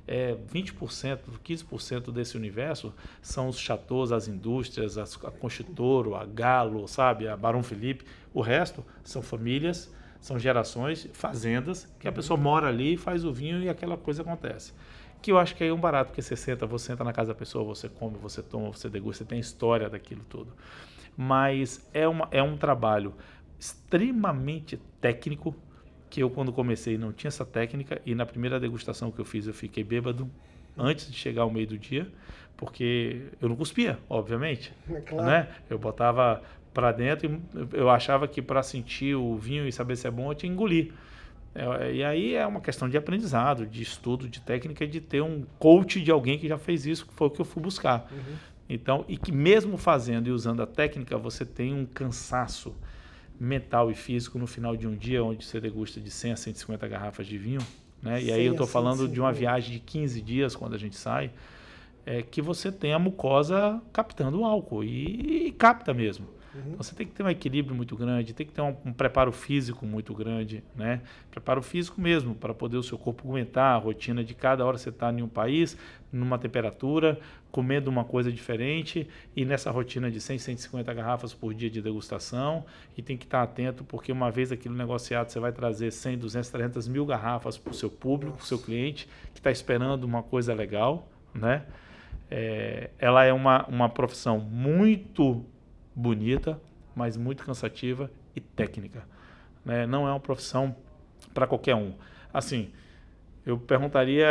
É, 20%, 15% desse universo são os chateaus, as indústrias, as, a Conchitoro, a Galo, sabe, a Barão Felipe. O resto são famílias, são gerações, fazendas, que a pessoa mora ali, faz o vinho e aquela coisa acontece. Que eu acho que é um barato, porque você senta, você entra na casa da pessoa, você come, você toma, você degusta, você tem história daquilo tudo. Mas é, uma, é um trabalho extremamente técnico, que eu quando comecei não tinha essa técnica e na primeira degustação que eu fiz eu fiquei bêbado antes de chegar ao meio do dia, porque eu não cuspia, obviamente, É claro. né? Eu botava para dentro e eu achava que para sentir o vinho e saber se é bom eu tinha que engolir. É, E aí é uma questão de aprendizado, de estudo, de técnica, de ter um coach de alguém que já fez isso, que foi o que eu fui buscar. Então, e que mesmo fazendo e usando a técnica, você tem um cansaço mental e físico no final de um dia, onde você degusta de 100 a 150 garrafas de vinho. Né? E aí 100 eu estou falando de uma 150. viagem de 15 dias, quando a gente sai, é que você tem a mucosa captando o álcool e, e capta mesmo. Então, você tem que ter um equilíbrio muito grande, tem que ter um, um preparo físico muito grande, né? Preparo físico mesmo, para poder o seu corpo aguentar a rotina de cada hora você está em um país, numa temperatura, comendo uma coisa diferente e nessa rotina de 100, 150 garrafas por dia de degustação e tem que estar atento porque uma vez aquilo negociado você vai trazer 100, 200, 300 mil garrafas para o seu público, para o seu cliente que está esperando uma coisa legal, né? É, ela é uma, uma profissão muito bonita, mas muito cansativa e técnica. né? Não é uma profissão para qualquer um. Assim, eu perguntaria,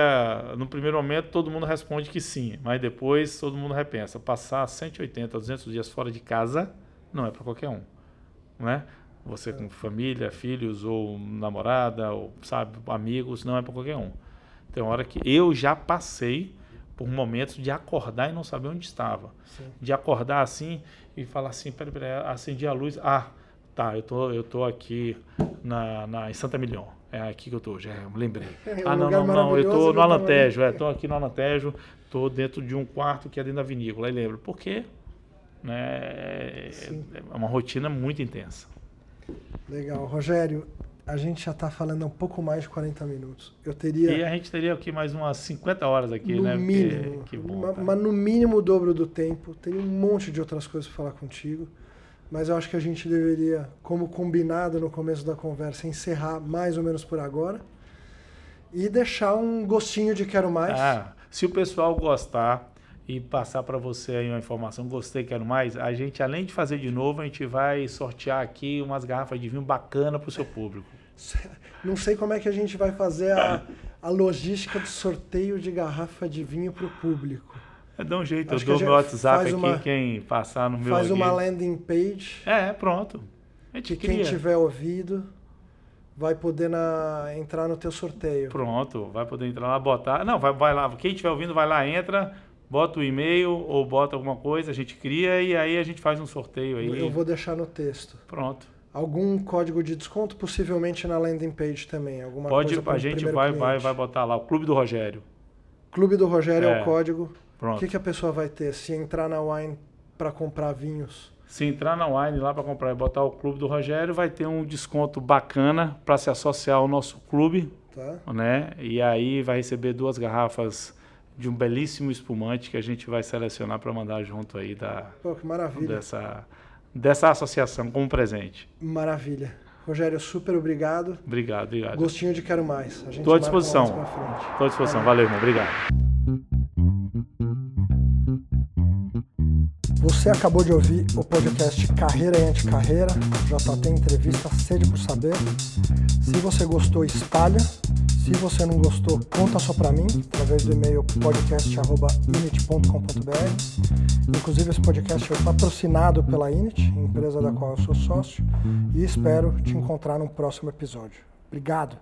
no primeiro momento todo mundo responde que sim, mas depois todo mundo repensa. Passar 180, 200 dias fora de casa não é para qualquer um, né? Você com família, filhos ou namorada, ou sabe, amigos, não é para qualquer um. Tem hora que eu já passei por momentos de acordar e não saber onde estava. Sim. De acordar assim e falar assim, peraí, peraí, acendi a luz, ah, tá, eu tô, eu tô aqui na, na, em Santa Milhão. É aqui que eu tô, já lembrei. É um ah, não, não, não, eu tô no Alantejo, é, tô aqui no Alantejo, tô dentro de um quarto que é dentro da vinícola. Aí lembro, por quê? Né, Sim. é uma rotina muito intensa. Legal. Rogério, a gente já está falando um pouco mais de 40 minutos. Eu teria, E a gente teria aqui mais umas 50 horas aqui, no né? Porque- mínimo, que bom, tá? mas no mínimo o dobro do tempo. Teria um monte de outras coisas para falar contigo. Mas eu acho que a gente deveria, como combinado no começo da conversa, encerrar mais ou menos por agora. E deixar um gostinho de quero mais. Ah, se o pessoal gostar e passar para você aí uma informação, gostei, quero mais, a gente, além de fazer de novo, a gente vai sortear aqui umas garrafas de vinho bacana para o seu público. Não sei como é que a gente vai fazer a, a logística do sorteio de garrafa de vinho para o público. É, dá um jeito, Acho eu dou meu WhatsApp aqui, uma- quem passar no meu Faz uma aqui. landing page É, pronto. A gente que quem tiver ouvido vai poder na- entrar no teu sorteio. Pronto, vai poder entrar lá, botar. Não, vai, vai lá. Quem estiver ouvindo, vai lá, entra, bota o e-mail ou bota alguma coisa, a gente cria e aí a gente faz um sorteio aí. Eu vou deixar no texto. Pronto. Algum código de desconto, possivelmente na landing page também. Alguma Pode, coisa a o gente vai, vai, cliente. vai botar lá, o Clube do Rogério. Clube do Rogério é, É. o código. O Pronto. que, que a pessoa vai ter se entrar na Wine para comprar vinhos? Se entrar na Wine lá para comprar e botar o Clube do Rogério, vai ter um desconto bacana para se associar ao nosso clube, Tá? né? E aí vai receber duas garrafas de um belíssimo espumante que a gente vai selecionar para mandar junto aí da, Pô, que maravilha. dessa, dessa associação como presente. Maravilha. Rogério, super obrigado. Obrigado, obrigado. Gostinho de quero mais. Estou à disposição. Estou à disposição. Valeu, irmão. Obrigado. Você acabou de ouvir o podcast Carreira e Anticarreira, JT Entrevista Sede por Saber. Se você gostou, espalha. Se você não gostou, conta só para mim, através do e-mail podcast.init.com.br. Inclusive, esse podcast é patrocinado pela Init, empresa da qual eu sou sócio, e espero te encontrar no próximo episódio. Obrigado!